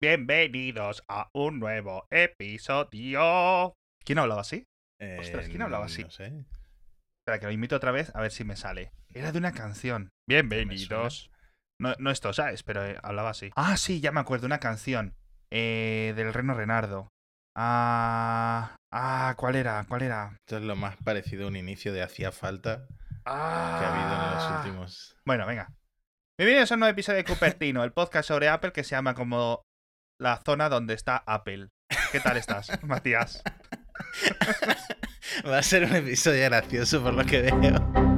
Bienvenidos a un nuevo episodio. ¿Quién hablaba así? Ostras, ¿quién hablaba así? Eh, No sé. Espera, que lo imito otra vez a ver si me sale. Era de una canción. Bienvenidos. No, no esto, ¿sabes? Pero eh, hablaba así. Ah, sí, ya me acuerdo. Una canción. Eh, del Reno Renardo. Ah. Ah, ¿cuál era? ¿Cuál era? Esto es lo más parecido a un inicio de hacía falta que Ah. ha habido en los últimos. Bueno, venga. Bienvenidos a un nuevo episodio de Cupertino, el podcast sobre Apple que se llama como la zona donde está Apple. ¿Qué tal estás, Matías? Va a ser un episodio gracioso por lo que veo.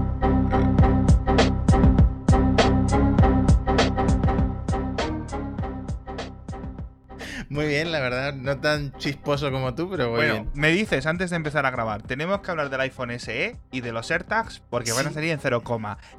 Muy bien, la verdad, no tan chisposo como tú, pero muy Bueno, bien. me dices antes de empezar a grabar, tenemos que hablar del iPhone SE y de los AirTags porque van a Sí. salir en 0,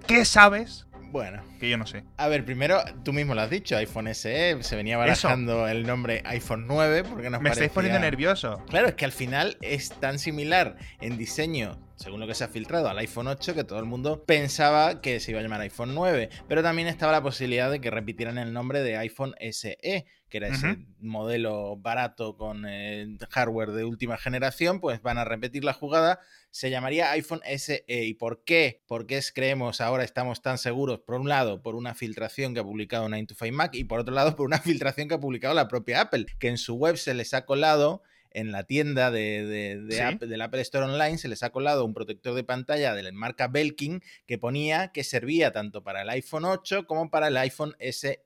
¿qué sabes? Bueno, Que yo no sé. a ver, primero, tú mismo lo has dicho, iPhone SE, se venía barajando el nombre iPhone 9 porque nos Me estáis poniendo nervioso. Claro, es que al final es tan similar en diseño, según lo que se ha filtrado, al iPhone 8, que todo el mundo pensaba que se iba a llamar iPhone 9. Pero también estaba la posibilidad de que repitieran el nombre de iPhone SE, que era ese modelo barato con eh, hardware de última generación, pues van a repetir la jugada. Se llamaría iPhone SE. ¿Y por qué? Porque es, creemos ahora estamos tan seguros, por un lado, por una filtración que ha publicado 9to5Mac y por otro lado, por una filtración que ha publicado la propia Apple, que en su web se les ha colado en la tienda de, de- de Sí. Apple- del Apple Store Online se les ha colado un protector de pantalla de la marca Belkin que ponía que servía tanto para el iPhone 8 como para el iPhone SE.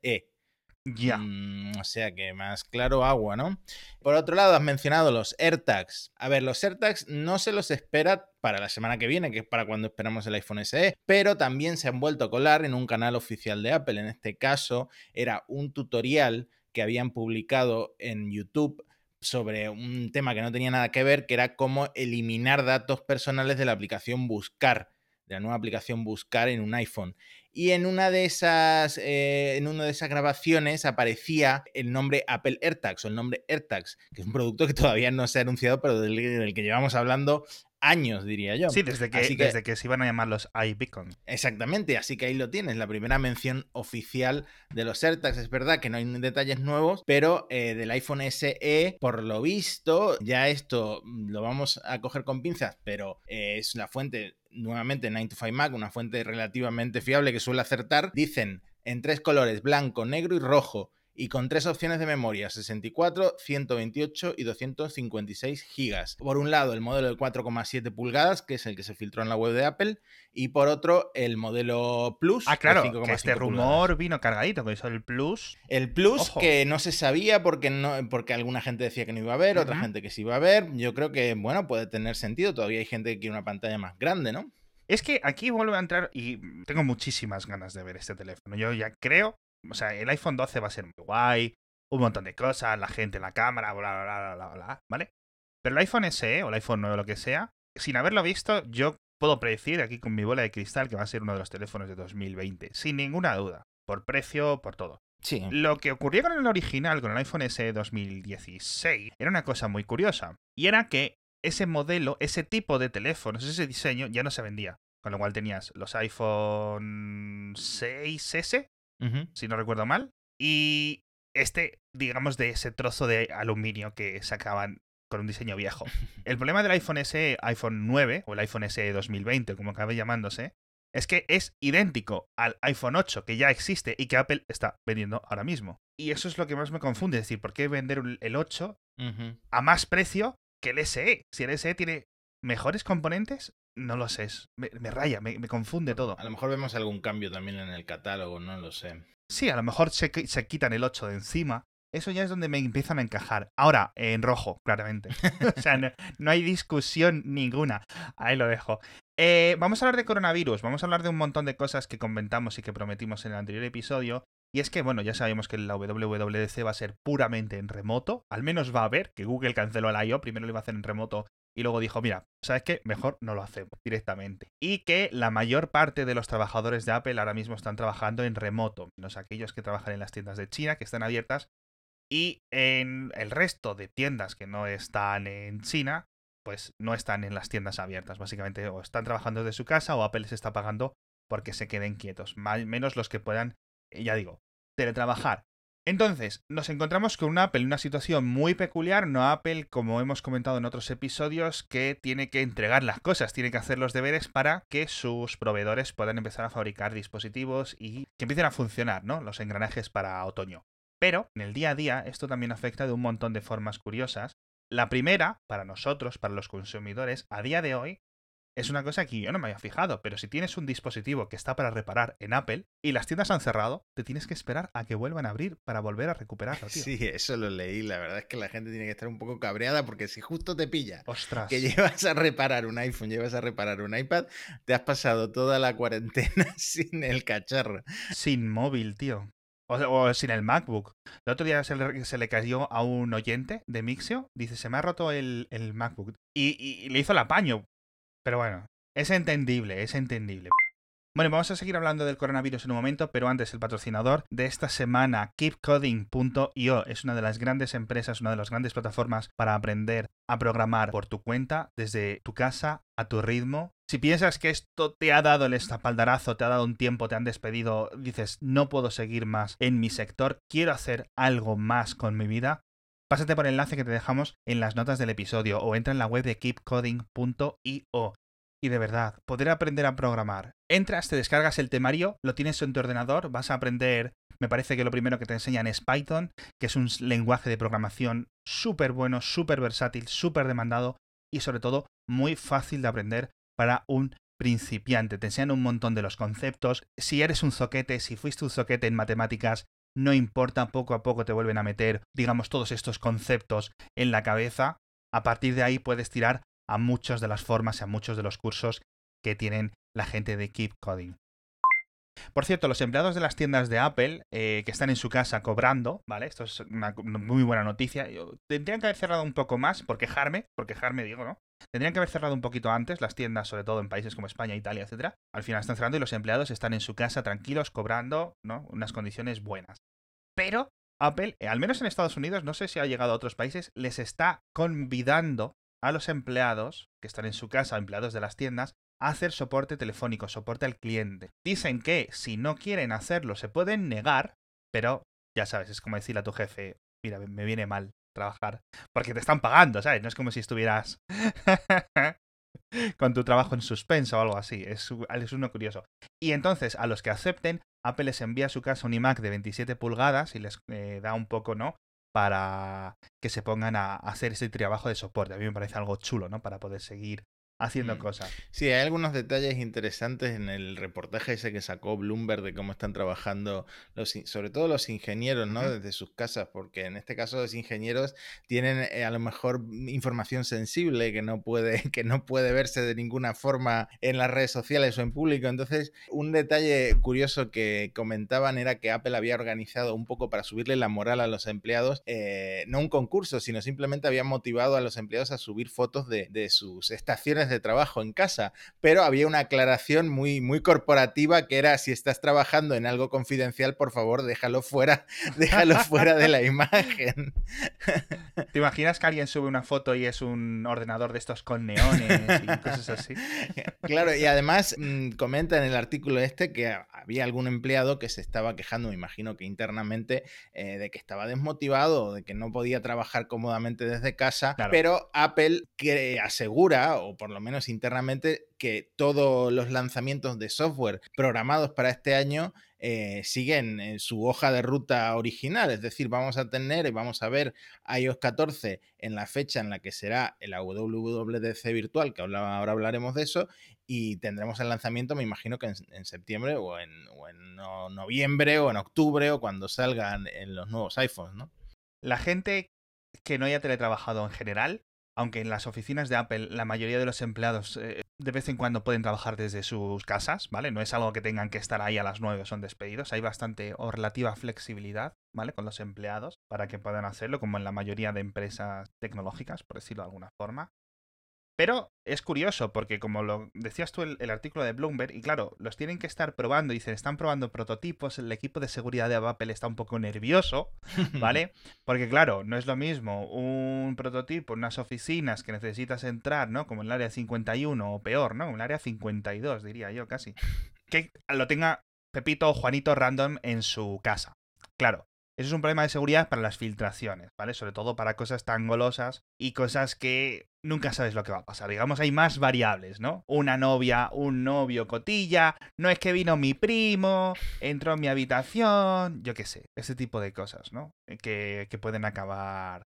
Ya. Mm, o sea que más claro agua, ¿no? Por otro lado, has mencionado los AirTags. A ver, los AirTags no se los espera para la semana que viene, que es para cuando esperamos el iPhone SE, pero también se han vuelto a colar en un canal oficial de Apple. En este caso, era un tutorial que habían publicado en YouTube sobre un tema que no tenía nada que ver, que era cómo eliminar datos personales de la aplicación Buscar, de la nueva aplicación Buscar en un iPhone. Y en una de esas, eh, en una de esas grabaciones aparecía el nombre Apple AirTags o el nombre AirTags, que es un producto que todavía no se ha anunciado, pero del, del que llevamos hablando años, diría yo. Sí, desde que, desde que se iban a llamar los iBeacon. Exactamente, así que ahí lo tienes, la primera mención oficial de los AirTags. Es verdad que no hay detalles nuevos, pero eh, del iPhone SE, por lo visto, ya esto lo vamos a coger con pinzas, pero eh, es la fuente, nuevamente 9to5Mac, una fuente relativamente fiable que suele acertar. Dicen en tres colores, blanco, negro y rojo. Y con tres opciones de memoria, 64, 128 y 256 gigas. Por un lado, el modelo de 4,7 pulgadas, que es el que se filtró en la web de Apple, y por otro, el modelo Plus. Ah, de claro, 5,5 que este pulgadas. rumor vino cargadito, con eso el Plus. El Plus, Ojo. que no se sabía porque, no, porque alguna gente decía que no iba a haber, otra gente que sí iba a ver. Yo creo que, bueno, puede tener sentido. Todavía hay gente que quiere una pantalla más grande, ¿no? Es que aquí vuelve a entrar y tengo muchísimas ganas de ver este teléfono. Yo ya creo, o sea, el iPhone 12 va a ser muy guay, un montón de cosas, la gente en la cámara, bla, bla, bla, bla, bla, bla, ¿vale? Pero el iPhone SE o el iPhone 9 o lo que sea, sin haberlo visto, yo puedo predecir aquí con mi bola de cristal que va a ser uno de los teléfonos de 2020, sin ninguna duda, por precio, por todo. Sí. Lo que ocurrió con el original, con el iPhone SE 2016, era una cosa muy curiosa. Y era que ese modelo, ese tipo de teléfonos, ese diseño ya no se vendía. Con lo cual tenías los iPhone 6S, Si no recuerdo mal, y este, digamos, de ese trozo de aluminio que sacaban con un diseño viejo. El problema del iPhone SE, iPhone 9, o el iPhone SE 2020, como acabe llamándose, es que es idéntico al iPhone 8 que ya existe y que Apple está vendiendo ahora mismo. Y eso es lo que más me confunde, es decir, ¿por qué vender el 8 Ujú. a más precio que el SE? Si el SE tiene mejores componentes, no lo sé, es- me, me raya, me, me confunde todo. A lo mejor vemos algún cambio también en el catálogo, no lo sé. Sí, a lo mejor se, se quitan el 8 de encima. Eso ya es donde me empiezan a encajar. Ahora, en rojo, claramente. o sea, no, no hay discusión ninguna. Ahí lo dejo. Eh, vamos a hablar de coronavirus. Vamos a hablar de un montón de cosas que comentamos y que prometimos en el anterior episodio. Y es que, bueno, ya sabemos que la WWDC va a ser puramente en remoto. Al menos va a haber, que Google canceló el I.O. Primero lo iba a hacer en remoto y luego dijo, mira, ¿sabes qué? Mejor no lo hacemos directamente. Y que la mayor parte de los trabajadores de Apple ahora mismo están trabajando en remoto, menos aquellos que trabajan en las tiendas de China, que están abiertas, y en el resto de tiendas que no están en China, pues no están en las tiendas abiertas. Básicamente o están trabajando desde su casa o Apple les está pagando porque se queden quietos. Más, menos los que puedan, eh, ya digo, teletrabajar Entonces, nos encontramos con una Apple en una situación muy peculiar, no Apple, como hemos comentado en otros episodios, que tiene que entregar las cosas, tiene que hacer los deberes para que sus proveedores puedan empezar a fabricar dispositivos y que empiecen a funcionar, ¿no? Los engranajes para otoño. Pero en el día a día esto también afecta de un montón de formas curiosas. La primera, para nosotros, para los consumidores, a día de hoy, es una cosa que yo no me había fijado, pero si tienes un dispositivo que está para reparar en Apple y las tiendas han cerrado, te tienes que esperar a que vuelvan a abrir para volver a recuperarlo, tío. Sí, eso lo leí. La verdad es que la gente tiene que estar un poco cabreada porque si justo te pilla Ostras. que llevas a reparar un iPhone, llevas a reparar un iPad, te has pasado toda la cuarentena sin el cacharro. Sin móvil, tío. O, o sin el MacBook. El otro día se le, se le cayó a un oyente de Mixio. Dice, se me ha roto el, el MacBook. Y, y- y le hizo el apaño. Pero bueno, es entendible, es entendible. Bueno, vamos a seguir hablando del coronavirus en un momento, pero antes el patrocinador de esta semana, keepcoding.io, es una de las grandes empresas, una de las grandes plataformas para aprender a programar por tu cuenta, desde tu casa, a tu ritmo. Si piensas que esto te ha dado el espaldarazo, te ha dado un tiempo, te han despedido, dices, no puedo seguir más en mi sector, quiero hacer algo más con mi vida, pásate por el enlace que te dejamos en las notas del episodio o entra en la web de keepcoding.io. Y de verdad, poder aprender a programar. Entras, te descargas el temario, lo tienes en tu ordenador, vas a aprender, me parece que lo primero que te enseñan es Python, que es un lenguaje de programación súper bueno, súper versátil, súper demandado y sobre todo muy fácil de aprender para un principiante. Te enseñan un montón de los conceptos. Si eres un zoquete, si fuiste un zoquete en matemáticas, no importa, poco a poco te vuelven a meter, digamos, todos estos conceptos en la cabeza. A partir de ahí puedes tirar a muchas de las formas y a muchos de los cursos que tienen la gente de Keep Coding. Por cierto, los empleados de las tiendas de Apple eh, que están en su casa cobrando, ¿vale? Esto es una muy buena noticia. Tendrían que haber cerrado un poco más, por quejarme, por quejarme digo, ¿no? Tendrían que haber cerrado un poquito antes las tiendas, sobre todo en países como España, Italia, etcétera. Al final están cerrando y los empleados están en su casa tranquilos, cobrando, ¿no? Unas condiciones buenas. Pero Apple, eh, al menos en Estados Unidos, no sé si ha llegado a otros países, les está convidando a los empleados que están en su casa, empleados de las tiendas, a hacer soporte telefónico, soporte al cliente. Dicen que si no quieren hacerlo se pueden negar, pero ya sabes, es como decirle a tu jefe, mira, me viene mal trabajar, porque te están pagando, ¿sabes? No es como si estuvieras con tu trabajo en suspenso o algo así, es, es uno curioso. Y entonces, a los que acepten, Apple les envía a su casa un iMac de 27 pulgadas y les eh, da un poco, ¿no? Para que se pongan a hacer ese trabajo de soporte. A mí me parece algo chulo, ¿no? Para poder seguir haciendo Mm. cosas. Sí, hay algunos detalles interesantes en el reportaje ese que sacó Bloomberg de cómo están trabajando, los, sobre todo los ingenieros, ¿no? Desde sus casas, porque en este caso los ingenieros tienen eh, a lo mejor información sensible que no, puede, que no puede verse de ninguna forma en las redes sociales o en público. Entonces, un detalle curioso que comentaban era que Apple había organizado un poco para subirle la moral a los empleados, eh, no un concurso, sino simplemente había motivado a los empleados a subir fotos de, de sus estaciones de trabajo en casa, pero había una aclaración muy, muy corporativa que era si estás trabajando en algo confidencial, por favor, déjalo fuera, déjalo fuera de la imagen. ¿Te imaginas que alguien sube una foto y es un ordenador de estos con neones y cosas así? Claro, y además mm, comenta en el artículo este que ha- había algún empleado que se estaba quejando, me imagino que internamente, eh, de que estaba desmotivado, o de que no podía trabajar cómodamente desde casa, Claro. pero Apple que asegura, o por lo menos internamente, que todos los lanzamientos de software programados para este año eh, siguen en su hoja de ruta original, es decir, vamos a tener y vamos a ver iOS 14 en la fecha en la que será el WWDC virtual, que ahora hablaremos de eso, y tendremos el lanzamiento, me imagino que en, septiembre o en, noviembre o en octubre o cuando salgan en los nuevos iPhones, ¿no? La gente que no haya teletrabajado en general, aunque en las oficinas de Apple la mayoría de los empleados eh, de vez en cuando pueden trabajar desde sus casas, ¿vale? No es algo que tengan que estar ahí a las 9 o son despedidos. Hay bastante o relativa flexibilidad, ¿vale? Con los empleados para que puedan hacerlo, como en la mayoría de empresas tecnológicas, por decirlo de alguna forma. Pero es curioso porque como lo decías tú el, el artículo de Bloomberg, y claro, los tienen que estar probando, dicen, están probando prototipos, el equipo de seguridad de Apple está un poco nervioso, ¿vale? Porque claro, no es lo mismo un prototipo en unas oficinas que necesitas entrar, ¿no? Como en el área 51 o peor, ¿no? En el área 52, diría yo casi. Que lo tenga Pepito o Juanito random en su casa. Claro, Eso es un problema de seguridad para las filtraciones, ¿vale? Sobre todo para cosas tan golosas y cosas que nunca sabes lo que va a pasar. Digamos, hay más variables, ¿no? Una novia, un novio cotilla, no es que vino mi primo, entró en mi habitación, yo qué sé, ese tipo de cosas, ¿no? Que, que pueden acabar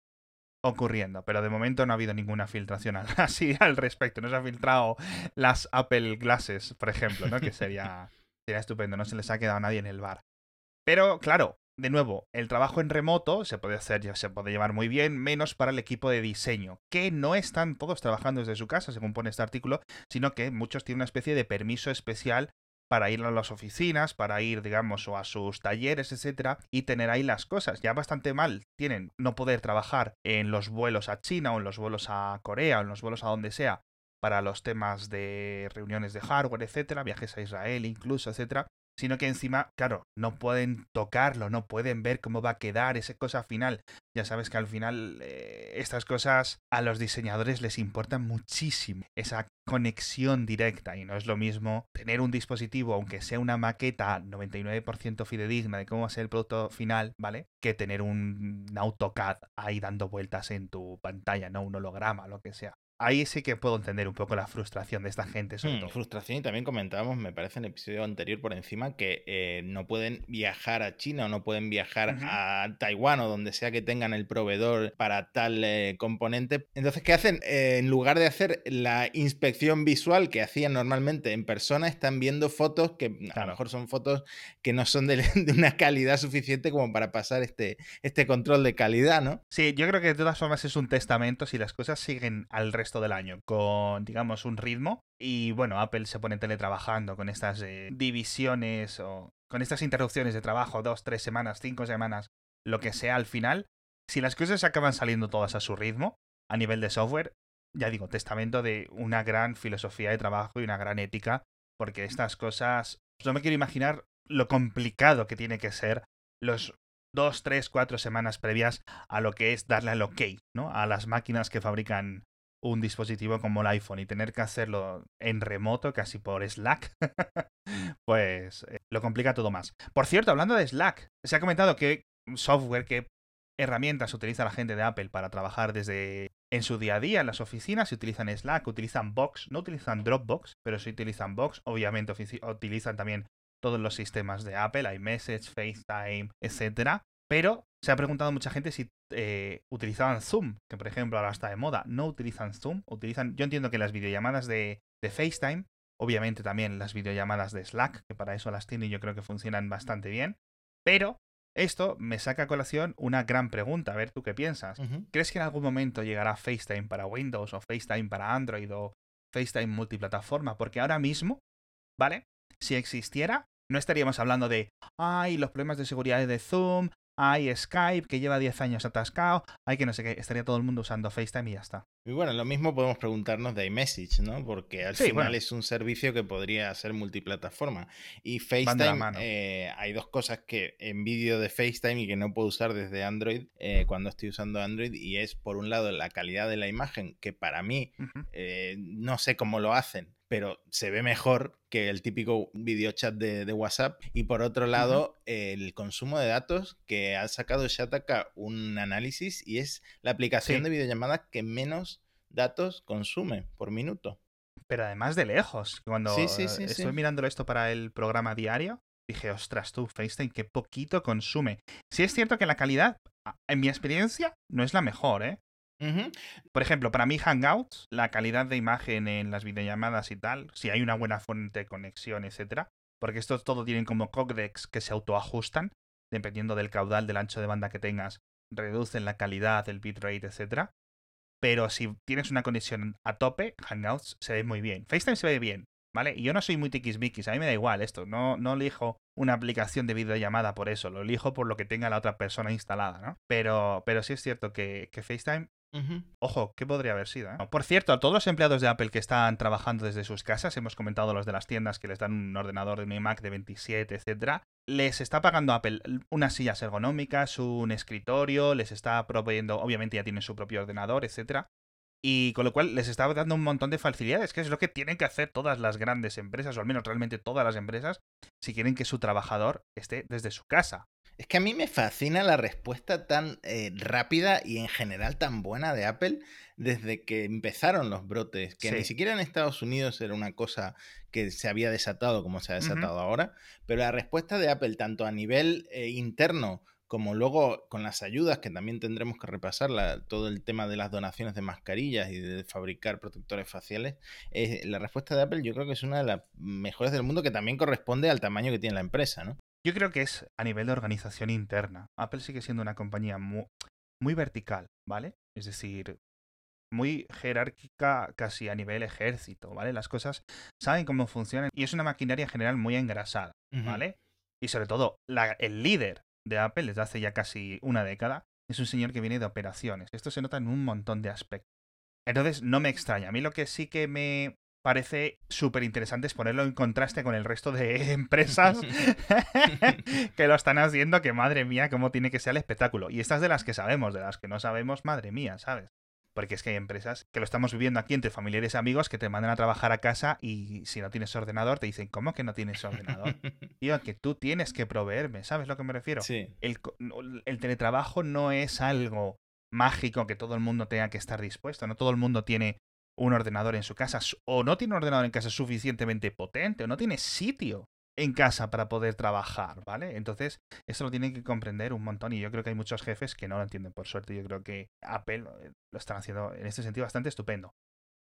ocurriendo, pero de momento no ha habido ninguna filtración así al respecto. No se ha filtrado las Apple Glasses, por ejemplo, ¿no? Que sería, sería estupendo, no se les ha quedado a nadie en el bar. Pero claro, de nuevo, el trabajo en remoto se puede hacer, se puede llevar muy bien, menos para el equipo de diseño, que no están todos trabajando desde su casa, según pone este artículo, sino que muchos tienen una especie de permiso especial para ir a las oficinas, para ir, digamos, o a sus talleres, etcétera, y tener ahí las cosas. Ya bastante mal tienen no poder trabajar en los vuelos a China o en los vuelos a Corea o en los vuelos a donde sea para los temas de reuniones de hardware, etcétera, viajes a Israel incluso, etcétera, sino que encima, claro, no pueden tocarlo, no pueden ver cómo va a quedar esa cosa final. Ya sabes que al final eh, estas cosas a los diseñadores les importan muchísimo, esa conexión directa y no es lo mismo tener un dispositivo, aunque sea una maqueta 99% fidedigna de cómo va a ser el producto final, ¿vale? Que tener un AutoCAD ahí dando vueltas en tu pantalla, no un holograma, lo que sea ahí sí que puedo entender un poco la frustración de esta gente. Sobre hmm, Frustración y también comentábamos, me parece, en el episodio anterior por encima, que eh, no pueden viajar a China o no pueden viajar a Taiwán o donde sea que tengan el proveedor para tal eh, componente. Entonces, ¿qué hacen? Eh, en lugar de hacer la inspección visual que hacían normalmente en persona, están viendo fotos que a lo mejor son fotos que no son de, de, una calidad suficiente como para pasar este, este control de calidad, ¿no? Sí, yo creo que de todas formas es un testamento si las cosas siguen al resto del año con, digamos, un ritmo. Y bueno, Apple se pone teletrabajando con estas eh, divisiones o con estas interrupciones de trabajo, dos, tres semanas, cinco semanas, lo que sea al final. Si las cosas acaban saliendo todas a su ritmo, a nivel de software, ya digo, testamento de una gran filosofía de trabajo y una gran ética, porque estas cosas, no me quiero imaginar lo complicado que tiene que ser los dos, tres, cuatro semanas previas a lo que es darle al ok, ¿no? A las máquinas que fabrican un dispositivo como el iPhone y tener que hacerlo en remoto, casi por Slack, pues eh, lo complica todo más. Por cierto, hablando de Slack, se ha comentado que software, qué herramientas utiliza la gente de Apple para trabajar desde en su día a día en las oficinas. Si utilizan Slack, utilizan Box, no utilizan Dropbox, pero si utilizan Box. Obviamente utilizan también todos los sistemas de Apple, iMessage, FaceTime, etcétera. Pero se ha preguntado mucha gente si eh, utilizaban Zoom, que por ejemplo ahora está de moda. No utilizan Zoom, utilizan. Yo entiendo que las videollamadas de, de FaceTime, obviamente también las videollamadas de Slack, que para eso las tiene y yo creo que funcionan bastante bien. Pero esto me saca a colación una gran pregunta. A ver, ¿tú qué piensas? ¿Crees que en algún momento llegará FaceTime para Windows o FaceTime para Android o FaceTime multiplataforma? Porque ahora mismo, ¿vale? Si existiera, no estaríamos hablando de, ay, los problemas de seguridad de Zoom, hay Skype que lleva 10 años atascado, hay que no sé qué, estaría todo el mundo usando FaceTime y ya está. Y bueno, lo mismo podemos preguntarnos de iMessage, ¿no? Porque al final es un servicio que podría ser multiplataforma. Y FaceTime, eh, hay dos cosas que envidio de FaceTime y que no puedo usar desde Android eh, cuando estoy usando Android. Y es, por un lado, la calidad de la imagen, que para mí eh, no sé cómo lo hacen, pero se ve mejor que el típico video chat de, WhatsApp. Y por otro lado, el consumo de datos, que ha sacado Shataka un análisis y es la aplicación de videollamadas que menos datos consume por minuto. Pero además de lejos. Cuando estoy mirando esto para el programa diario, dije, ostras, tú, FaceTime, qué poquito consume. Sí es cierto que la calidad, en mi experiencia, no es la mejor, ¿eh? Por ejemplo, para mí Hangouts, la calidad de imagen en las videollamadas y tal, si hay una buena fuente de conexión, etcétera, porque estos todo tienen como codecs que se autoajustan, dependiendo del caudal, del ancho de banda que tengas, reducen la calidad, el bitrate, etcétera. Pero si tienes una conexión a tope, Hangouts se ve muy bien. FaceTime se ve bien, ¿vale? Y yo no soy muy tiquismiquis, a mí me da igual esto. No, no elijo una aplicación de videollamada por eso, lo elijo por lo que tenga la otra persona instalada, ¿no? Pero, pero sí es cierto que, que FaceTime Ojo, ¿qué podría haber sido? Eh? Por cierto, a todos los empleados de Apple que están trabajando desde sus casas, hemos comentado los de las tiendas que les dan un ordenador de un iMac de 27, etcétera, les está pagando Apple unas sillas ergonómicas, un escritorio, les está proveyendo, obviamente ya tienen su propio ordenador, etcétera. Y con lo cual les está dando un montón de facilidades, que es lo que tienen que hacer todas las grandes empresas, o al menos realmente todas las empresas, si quieren que su trabajador esté desde su casa. Es que a mí me fascina la respuesta tan eh, rápida y en general tan buena de Apple desde que empezaron los brotes, que ni siquiera en Estados Unidos era una cosa que se había desatado como se ha desatado ahora, pero la respuesta de Apple tanto a nivel eh, interno como luego con las ayudas, que también tendremos que repasar todo el tema de las donaciones de mascarillas y de fabricar protectores faciales, la respuesta de Apple yo creo que es una de las mejores del mundo que también corresponde al tamaño que tiene la empresa, ¿no? Yo creo que es a nivel de organización interna. Apple sigue siendo una compañía muy, muy vertical, ¿vale? Es decir, muy jerárquica casi a nivel ejército, ¿vale? Las cosas saben cómo funcionan y es una maquinaria en general muy engrasada, ¿vale? Y sobre todo, el líder de Apple desde hace ya casi una década es un señor que viene de operaciones. Esto se nota en un montón de aspectos. Entonces, no me extraña. A mí lo que sí que me parece súper interesante es ponerlo en contraste con el resto de empresas que lo están haciendo, que madre mía, cómo tiene que ser el espectáculo. Y estas de las que sabemos, de las que no sabemos, madre mía, ¿sabes? Porque es que hay empresas que lo estamos viviendo aquí entre familiares y amigos que te mandan a trabajar a casa y si no tienes ordenador te dicen, ¿cómo que no tienes ordenador? Tío, que tú tienes que proveerme, ¿sabes lo que me refiero? Sí. El, el teletrabajo no es algo mágico que todo el mundo tenga que estar dispuesto, no todo el mundo tiene un ordenador en su casa o no tiene un ordenador en casa suficientemente potente o no tiene sitio en casa para poder trabajar, ¿vale? Entonces, eso lo tienen que comprender un montón y yo creo que hay muchos jefes que no lo entienden, por suerte. Yo creo que Apple eh, lo están haciendo en este sentido bastante estupendo.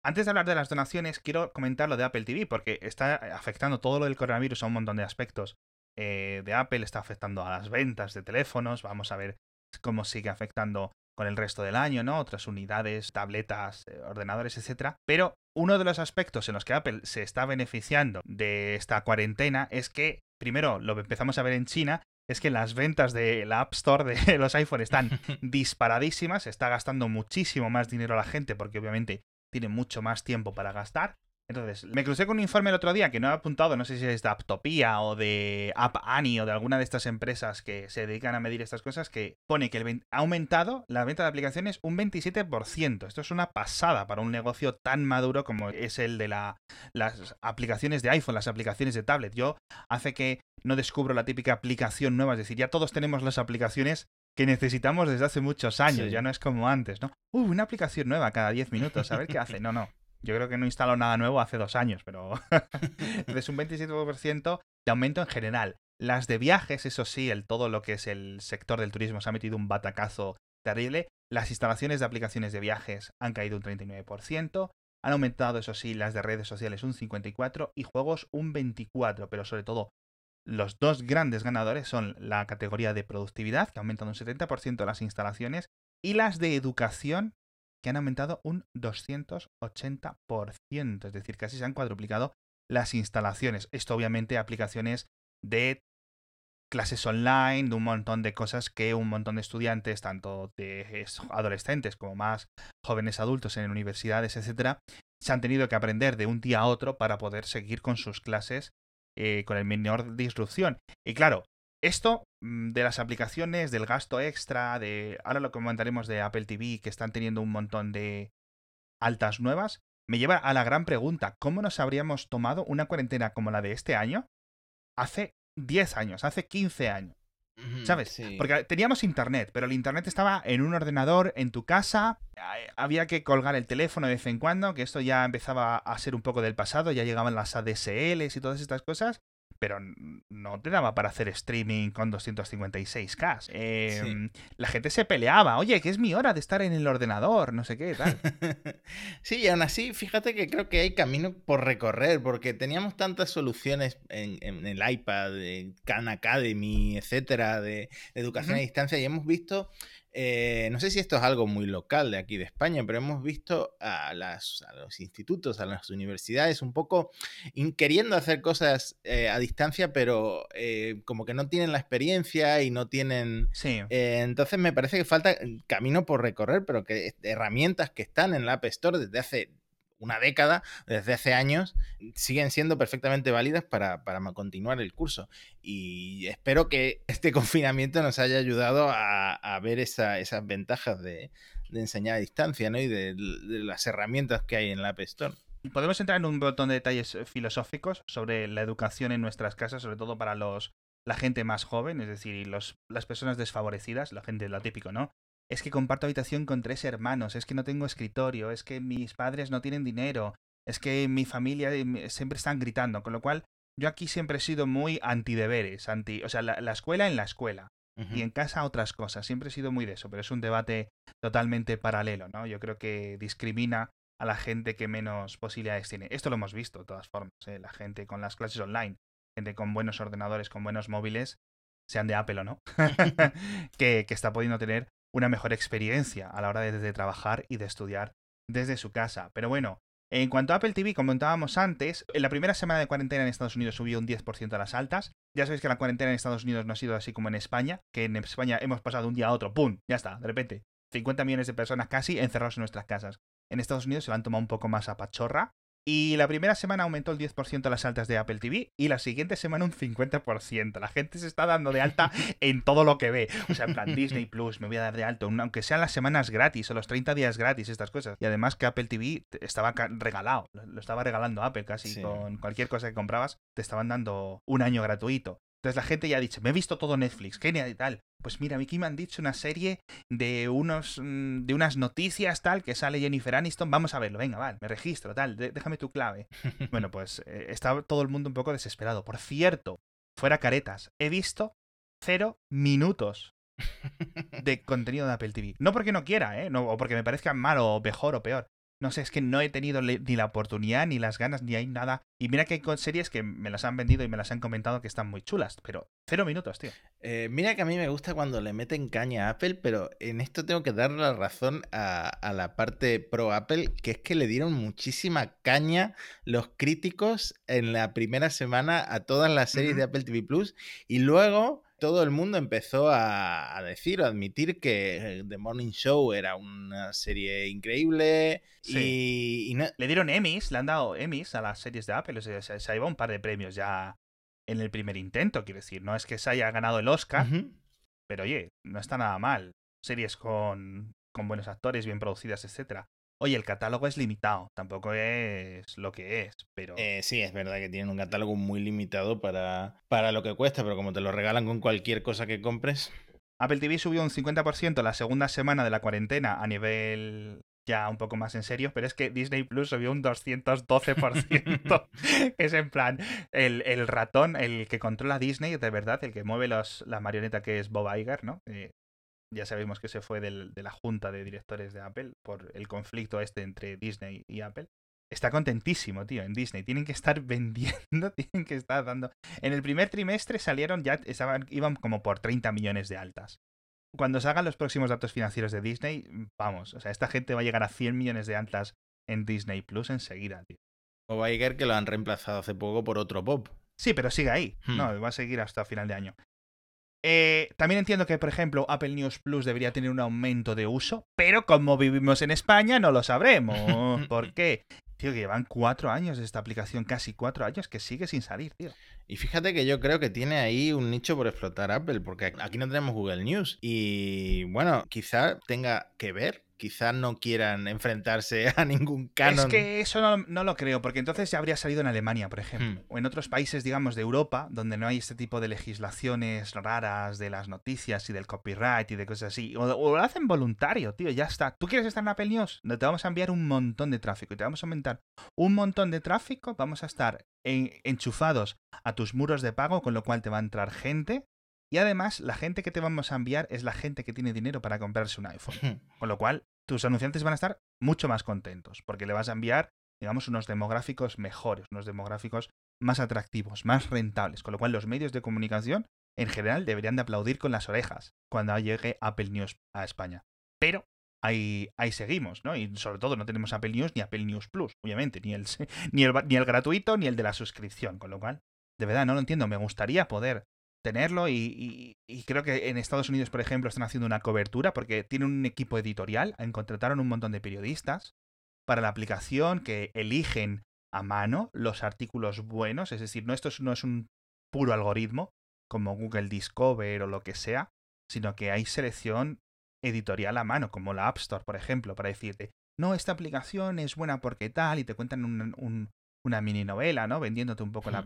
Antes de hablar de las donaciones, quiero comentar lo de Apple TV, porque está afectando todo lo del coronavirus a un montón de aspectos eh, de Apple, está afectando a las ventas de teléfonos, vamos a ver cómo sigue afectando con el resto del año, ¿no? Otras unidades, tabletas, eh, ordenadores, etcétera. Pero uno de los aspectos en los que Apple se está beneficiando de esta cuarentena es que, primero, lo que empezamos a ver en China, es que las ventas de la App Store de los iPhone están disparadísimas, se está gastando muchísimo más dinero a la gente porque obviamente tiene mucho más tiempo para gastar. Entonces, me crucé con un informe el otro día que no he apuntado, no sé si es de Aptopia o de App Annie o de alguna de estas empresas que se dedican a medir estas cosas, que pone que ha aumentado la venta de aplicaciones un 27%. Esto es una pasada para un negocio tan maduro como es el de la, las aplicaciones de iPhone, las aplicaciones de tablet. Yo hace que no descubro la típica aplicación nueva, es decir, ya todos tenemos las aplicaciones que necesitamos desde hace muchos años, ya no es como antes, ¿no? Uh, una aplicación nueva cada 10 minutos, a ver qué hace. No, no. Yo creo que no instaló nada nuevo hace dos años, pero es un 27% de aumento en general. Las de viajes, eso sí, el todo lo que es el sector del turismo se ha metido un batacazo terrible. Las instalaciones de aplicaciones de viajes han caído un 39%. Han aumentado, eso sí, las de redes sociales un 54% y juegos un 24%. Pero sobre todo, los dos grandes ganadores son la categoría de productividad, que ha aumentado un 70% las instalaciones, y las de educación, que han aumentado un 280%, es decir, casi se han cuadruplicado las instalaciones. Esto obviamente aplicaciones de clases online, de un montón de cosas que un montón de estudiantes, tanto de adolescentes como más jóvenes adultos en universidades, etcétera, se han tenido que aprender de un día a otro para poder seguir con sus clases eh, con el menor disrupción. Y claro, esto de las aplicaciones, del gasto extra, de. Ahora lo comentaremos de Apple TV, que están teniendo un montón de altas nuevas, me lleva a la gran pregunta: ¿cómo nos habríamos tomado una cuarentena como la de este año hace 10 años, hace 15 años? ¿Sabes? Porque teníamos internet, pero el internet estaba en un ordenador en tu casa, había que colgar el teléfono de vez en cuando, que esto ya empezaba a ser un poco del pasado, ya llegaban las ADSLs y todas estas cosas, pero no te daba para hacer streaming con 256K. Em, la gente se peleaba, oye, que es mi hora de estar en el ordenador, no sé qué, tal. sí, y aún así, fíjate que creo que hay camino por recorrer, porque teníamos tantas soluciones en, el iPad, de Khan Academy, etcétera, de, educación a distancia, y hemos visto eh, no sé si esto es algo muy local de aquí de España, pero hemos visto a, las, los institutos, a las universidades un poco queriendo hacer cosas eh, a distancia, pero eh, como que no tienen la experiencia y no tienen... Sí. entonces me parece que falta camino por recorrer, pero que herramientas que están en la App Store desde hace una década, desde hace años, siguen siendo perfectamente válidas para, continuar el curso. Y espero que este confinamiento nos haya ayudado a, ver esas ventajas de, enseñar a distancia ¿no? y de, las herramientas que hay en la App Store. Podemos entrar en un montón de detalles filosóficos sobre la educación en nuestras casas, sobre todo para los la gente más joven, es decir, los, las personas desfavorecidas, la gente, lo típico, ¿no? Es que comparto habitación con tres hermanos, es que no tengo escritorio, es que mis padres no tienen dinero, es que mi familia siempre están gritando, con lo cual yo aquí siempre he sido muy antideberes, anti, o sea, la, escuela en la escuela y en casa otras cosas, siempre he sido muy de eso, pero es un debate totalmente paralelo, ¿no? Yo creo que discrimina a la gente que menos posibilidades tiene. Esto lo hemos visto de todas formas, ¿eh? la gente con las clases online, gente con buenos ordenadores, con buenos móviles, sean de Apple o no, que, que está pudiendo tener una mejor experiencia a la hora de, trabajar y de estudiar desde su casa. Pero bueno, en cuanto a Apple TV, como comentábamos antes, en la primera semana de cuarentena en Estados Unidos subió un 10% a las altas. Ya sabéis que la cuarentena en Estados Unidos no ha sido así como en España, que en España hemos pasado un día a otro, ¡pum! Ya está, de repente. 50 millones de personas casi encerrados en nuestras casas. En Estados Unidos se lo han tomado un poco más a pachorra y la primera semana aumentó el 10% las altas de Apple TV y la siguiente semana un 50%. La gente se está dando de alta en todo lo que ve. O sea, en plan Disney Plus, me voy a dar de alto, aunque sean las semanas gratis o los 30 días gratis, estas cosas. Y además que Apple TV estaba regalado, lo estaba regalando Apple casi con cualquier cosa que comprabas, te estaban dando un año gratuito. Entonces la gente ya ha dicho, me he visto todo Netflix, ¿qué y tal? Pues mira, a mí me han dicho una serie de unos mm, de unas noticias tal que sale Jennifer Aniston, vamos a verlo, venga, vale, me registro, tal, déjame tu clave. bueno, pues eh, está todo el mundo un poco desesperado. Por cierto, fuera caretas, he visto cero minutos de contenido de Apple TV. No porque no quiera, ¿eh? No, o porque me parezca mal o mejor o peor. No sé, es que no he tenido ni la oportunidad, ni las ganas, ni hay nada. Y mira que hay series que me las han vendido y me las han comentado que están muy chulas, pero cero minutos, tío. Eh, mira que a mí me gusta cuando le meten caña a Apple, pero en esto tengo que darle la razón a, la parte pro Apple, que es que le dieron muchísima caña los críticos en la primera semana a todas las series de Apple TV Plus y luego todo el mundo empezó a, decir o admitir que The Morning Show era una serie increíble y, le dieron Emmys, le han dado Emmys a las series de Apple, o sea, se, ha llevado un par de premios ya en el primer intento, quiero decir, no es que se haya ganado el Oscar, pero oye, no está nada mal. Series con, con buenos actores, bien producidas, etcétera. Oye, el catálogo es limitado, tampoco es lo que es, pero... Eh, sí, es verdad que tienen un catálogo muy limitado para, para lo que cuesta, pero como te lo regalan con cualquier cosa que compres... Apple TV subió un 50% la segunda semana de la cuarentena a nivel ya un poco más en serio, pero es que Disney Plus subió un 212%. es en plan, el, ratón, el que controla Disney, de verdad, el que mueve los, la marioneta que es Bob Iger, ¿no? Eh, ya sabemos que se fue de la junta de directores de Apple por el conflicto este entre Disney y Apple. Está contentísimo, tío, en Disney. Tienen que estar vendiendo, tienen que estar dando... En el primer trimestre salieron ya, estaban, iban como por 30 millones de altas. Cuando salgan los próximos datos financieros de Disney, vamos, o sea, esta gente va a llegar a 100 millones de altas en Disney Plus enseguida, tío. O va a llegar que lo han reemplazado hace poco por otro pop. Sí, pero sigue ahí. Hmm. No, va a seguir hasta final de año. Eh, también entiendo que, por ejemplo, Apple News Plus debería tener un aumento de uso, pero como vivimos en España no lo sabremos. ¿Por qué? Tío, que llevan cuatro años de esta aplicación, casi cuatro años que sigue sin salir, tío. Y fíjate que yo creo que tiene ahí un nicho por explotar Apple, porque aquí no tenemos Google News. Y bueno, quizá tenga que ver quizás no quieran enfrentarse a ningún canon. Es que eso no, lo creo, porque entonces ya habría salido en Alemania, por ejemplo, hmm. o en otros países, digamos, de Europa, donde no hay este tipo de legislaciones raras de las noticias y del copyright y de cosas así. O, lo hacen voluntario, tío, ya está. ¿Tú quieres estar en Apple News? Te vamos a enviar un montón de tráfico y te vamos a aumentar un montón de tráfico. Vamos a estar enchufados a tus muros de pago, con lo cual te va a entrar gente y además, la gente que te vamos a enviar es la gente que tiene dinero para comprarse un iPhone. Con lo cual, tus anunciantes van a estar mucho más contentos, porque le vas a enviar, digamos, unos demográficos mejores, unos demográficos más atractivos, más rentables. Con lo cual, los medios de comunicación, en general, deberían de aplaudir con las orejas cuando llegue Apple News a España. Pero Ahí, ahí, seguimos, ¿no? Y sobre todo no tenemos Apple News ni Apple News Plus, obviamente, ni el, ni el, ni el gratuito ni el de la suscripción, con lo cual, de verdad, no lo entiendo. Me gustaría poder tenerlo y, creo que en Estados Unidos, por ejemplo, están haciendo una cobertura porque tienen un equipo editorial, contrataron un montón de periodistas para la aplicación que eligen a mano los artículos buenos, es decir, no esto no es un puro algoritmo como Google Discover o lo que sea, sino que hay selección editorial a mano, como la App Store, por ejemplo, para decirte, no, esta aplicación es buena porque tal, y te cuentan una mini novela, ¿no? Vendiéndote un poco la,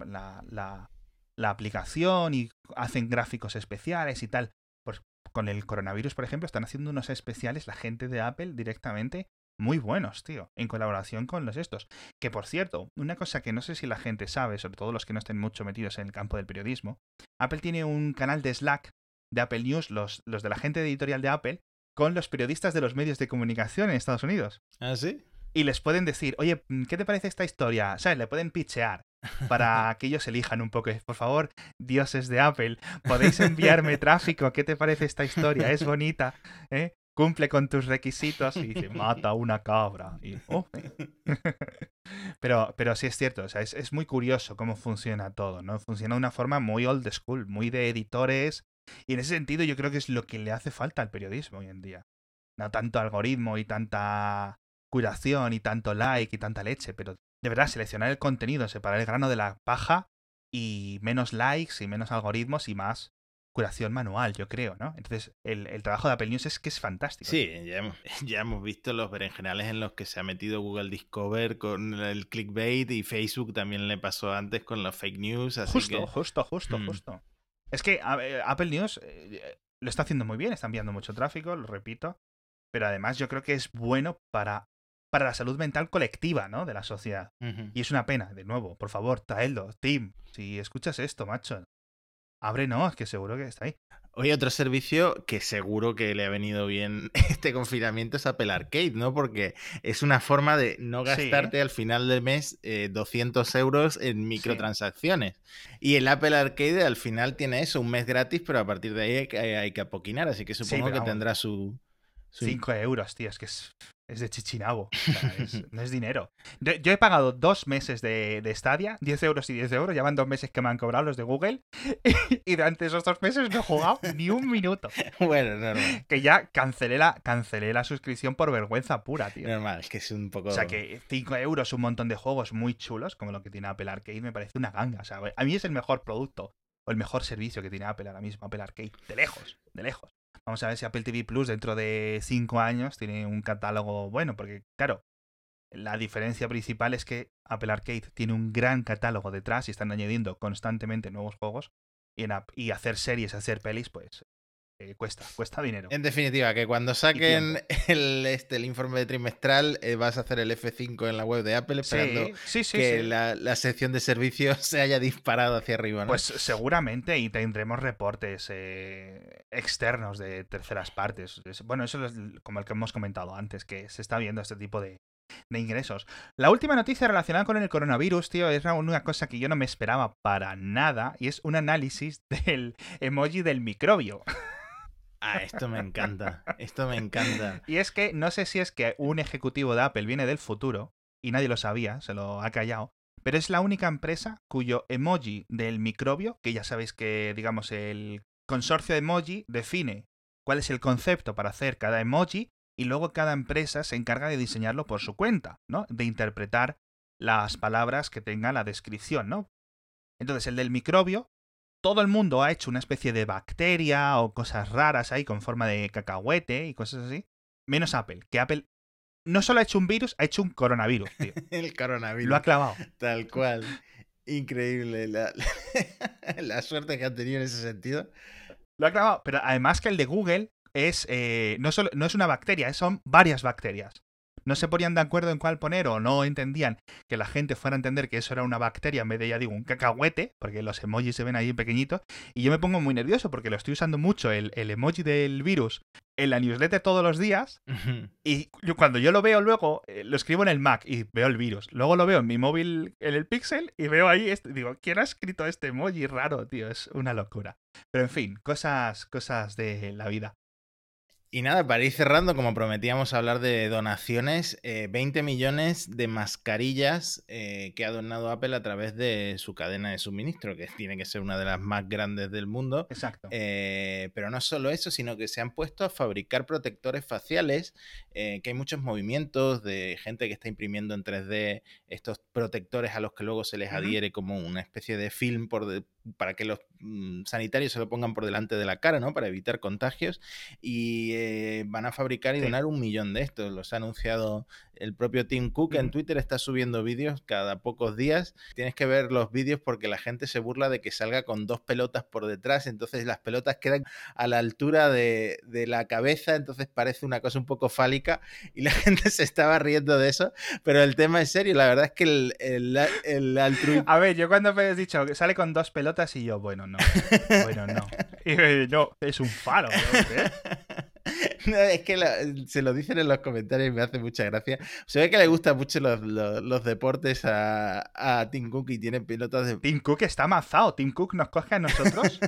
la aplicación y hacen gráficos especiales y tal. Pues con el coronavirus, por ejemplo, están haciendo unos especiales la gente de Apple directamente muy buenos, tío, en colaboración con los estos. Que por cierto, una cosa que no sé si la gente sabe, sobre todo los que no estén mucho metidos en el campo del periodismo, Apple tiene un canal de Slack de Apple News, los, los de la gente editorial de Apple, con los periodistas de los medios de comunicación en Estados Unidos. ¿Ah, sí? Y les pueden decir, oye, ¿qué te parece esta historia? ¿Sabes? Le pueden pitchear para que ellos elijan un poco. Por favor, dioses de Apple, podéis enviarme tráfico. ¿Qué te parece esta historia? Es bonita. ¿eh? Cumple con tus requisitos y dice, mata una cabra. Y, oh. pero, pero sí es cierto, o sea, es, es muy curioso cómo funciona todo, ¿no? Funciona de una forma muy old school, muy de editores. Y en ese sentido yo creo que es lo que le hace falta al periodismo hoy en día. No tanto algoritmo y tanta curación y tanto like y tanta leche, pero de verdad seleccionar el contenido, separar el grano de la paja y menos likes y menos algoritmos y más curación manual, yo creo, ¿no? Entonces, el, trabajo de Apple News es que es fantástico. Sí, ya hemos, ya hemos visto los berenjenales en los que se ha metido Google Discover con el clickbait y Facebook también le pasó antes con los fake news. Así justo, justo, justo, mm. justo. Es que Apple News eh, lo está haciendo muy bien, está enviando mucho tráfico, lo repito, pero además yo creo que es bueno para para la salud mental colectiva, ¿no? De la sociedad. Y es una pena, de nuevo, por favor, traedlo, Tim, si escuchas esto, macho, ábrenos, que seguro que está ahí. Oye, otro servicio que seguro que le ha venido bien este confinamiento es Apple Arcade, ¿no? Porque es una forma de no gastarte al final del mes 200 eh, euros en microtransacciones. Y el Apple Arcade al final tiene eso, un mes gratis, pero a partir de ahí hay, que apoquinar, así que supongo que tendrá su... 5 euros, tío, es que es es de chichinabo. no es dinero. Yo, he pagado dos meses de, de Stadia, 10 euros y 10 euros. Ya van dos meses que me han cobrado los de Google. Y, durante esos dos meses no he jugado ni un minuto. Bueno, normal. Que ya cancelé la, cancelé la suscripción por vergüenza pura, tío. Normal, es que es un poco. O sea, que 5 euros, un montón de juegos muy chulos, como lo que tiene Apple Arcade, me parece una ganga. O sea, a mí es el mejor producto o el mejor servicio que tiene Apple ahora mismo, Apple Arcade. De lejos, de lejos. Vamos a ver si Apple TV Plus dentro de cinco años tiene un catálogo bueno, porque claro, la diferencia principal es que Apple Arcade tiene un gran catálogo detrás y están añadiendo constantemente nuevos juegos. Y, y hacer series, hacer pelis, pues cuesta, cuesta dinero. En definitiva, que cuando saquen el, este, el informe de trimestral eh, vas a hacer el F5 en la web de Apple esperando que la, sección de servicios se haya disparado hacia arriba. ¿no? Pues seguramente y tendremos reportes eh, externos de terceras partes. Bueno, eso es como el que hemos comentado antes, que se está viendo este tipo de, de ingresos. La última noticia relacionada con el coronavirus, tío, es una cosa que yo no me esperaba para nada y es un análisis del emoji del microbio. Ah, esto me encanta. Esto me encanta. Y es que no sé si es que un ejecutivo de Apple viene del futuro y nadie lo sabía, se lo ha callado, pero es la única empresa cuyo emoji del microbio, que ya sabéis que, digamos, el consorcio de emoji define cuál es el concepto para hacer cada emoji y luego cada empresa se encarga de diseñarlo por su cuenta, ¿no? De interpretar las palabras que tenga la descripción, ¿no? Entonces, el del microbio todo el mundo ha hecho una especie de bacteria o cosas raras ahí con forma de cacahuete y cosas así. Menos Apple, que Apple no solo ha hecho un virus, ha hecho un coronavirus, tío. el coronavirus. Lo ha clavado. Tal cual. Increíble la, suerte que ha tenido en ese sentido. Lo ha clavado. Pero además que el de Google es eh, no, solo, no es una bacteria, son varias bacterias no se ponían de acuerdo en cuál poner o no entendían que la gente fuera a entender que eso era una bacteria en vez de, ya digo, un cacahuete, porque los emojis se ven ahí pequeñitos, y yo me pongo muy nervioso porque lo estoy usando mucho, el, emoji del virus, en la newsletter todos los días, y cuando yo lo veo luego, eh, lo escribo en el Mac y veo el virus, luego lo veo en mi móvil, en el Pixel, y veo ahí, este, digo, ¿quién ha escrito este emoji raro, tío? Es una locura. Pero en fin, cosas, cosas de la vida. Y nada, para ir cerrando, como prometíamos hablar de donaciones, 20 eh, millones de mascarillas eh, que ha donado Apple a través de su cadena de suministro, que tiene que ser una de las más grandes del mundo. Exacto. Eh, pero no solo eso, sino que se han puesto a fabricar protectores faciales, que hay muchos movimientos de gente que está imprimiendo en 3D estos protectores a los que luego se les adhiere como una especie de film por para que los mm, sanitarios se lo pongan por delante de la cara, ¿no? Para evitar contagios. Y eh, van a fabricar y Sí. donar un millón de estos. Los ha anunciado el propio Tim Cook. En Ujú. Twitter está subiendo vídeos cada pocos días. Tienes que ver los vídeos porque la gente se burla de que salga con dos pelotas por detrás. Entonces las pelotas quedan a la altura de, de la cabeza. Entonces parece una cosa un poco fálica. Y la gente se estaba riendo de eso. Pero el tema es serio. La verdad es que el, el, el altruismo... A ver, yo cuando me has dicho que sale con dos pelotas y yo, bueno, no. Bueno, no. Y no, es un faro. ¿no? ¿Qué? No, es que lo- se lo dicen en los comentarios y me hace mucha gracia. Se ve que le gustan mucho los, los- los deportes a, a Tim Cook y tiene pilotos de... Tim Cook está amazado. Tim Cook nos coge a nosotros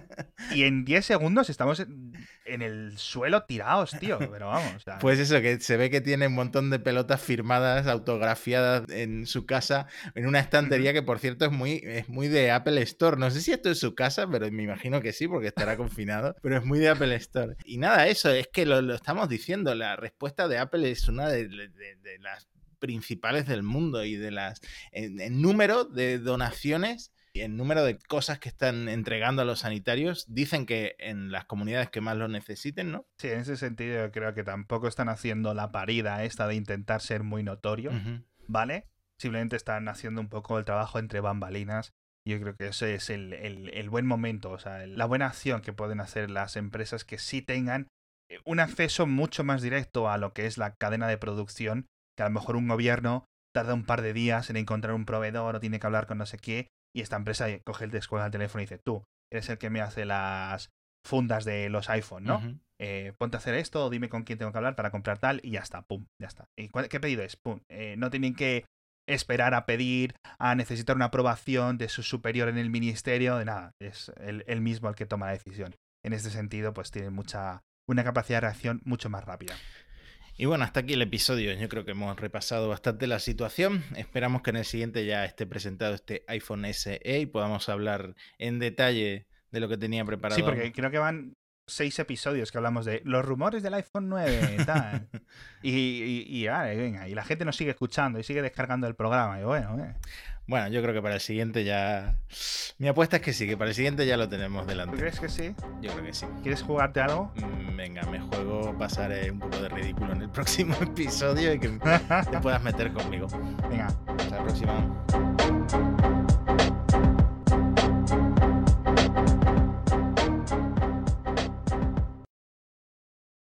y en 10 segundos estamos en, en el suelo tirados, tío. Pero vamos. o sea, Pues eso, que se ve que tiene un montón de pelotas firmadas, autografiadas en su casa, en una estantería que por cierto es muy, es muy de Apple Store. No sé si esto es su casa, pero me imagino que sí, porque estará confinado, pero es muy de Apple Store. Y nada, eso, es que lo, lo estamos diciendo, la respuesta de Apple es una de, de- de las principales del mundo y de las en, en número de donaciones y en número de cosas que están entregando a los sanitarios, dicen que en las comunidades que más lo necesiten, ¿no? sí, en ese sentido yo creo que tampoco están haciendo la parida esta de intentar ser muy notorio. ¿vale? Simplemente están haciendo un poco el trabajo entre bambalinas. Yo creo que ese es el, el- el buen momento, o sea, la buena acción que pueden hacer las empresas que sí tengan un acceso mucho más directo a lo que es la cadena de producción, que a lo mejor un gobierno tarda un par de días en encontrar un proveedor o tiene que hablar con no sé qué, y esta empresa coge el descuelga el teléfono y dice, tú, eres el que me hace las fundas de los iPhone, ¿no? Eh, ponte a hacer esto, dime con quién tengo que hablar para comprar tal, y ya está, pum, ya está. ¿Y cuál- qué pedido es? Pum. Eh, no tienen que esperar a pedir, a necesitar una aprobación de su superior en el ministerio, de nada. Es el, el mismo el que toma la decisión. En este sentido, pues tiene mucha, una capacidad de reacción mucho más rápida. Y bueno, hasta aquí el episodio. Yo creo que hemos repasado bastante la situación. Esperamos que en el siguiente ya esté presentado este iPhone SE y podamos hablar en detalle de lo que tenía preparado. Sí, porque creo que van seis episodios que hablamos de los rumores del iPhone 9 tal. y, y, y, venga, y la gente nos sigue escuchando y sigue descargando el programa. Y bueno, eh. Bueno, yo creo que para el siguiente ya. Mi apuesta es que sí, que para el siguiente ya lo tenemos ¿tú delante. crees que sí? Yo creo que sí. ¿Quieres jugarte algo? Mm, Venga, me juego pasar un poco de ridículo en el próximo episodio y que te puedas meter conmigo. Venga, Hasta la próxima.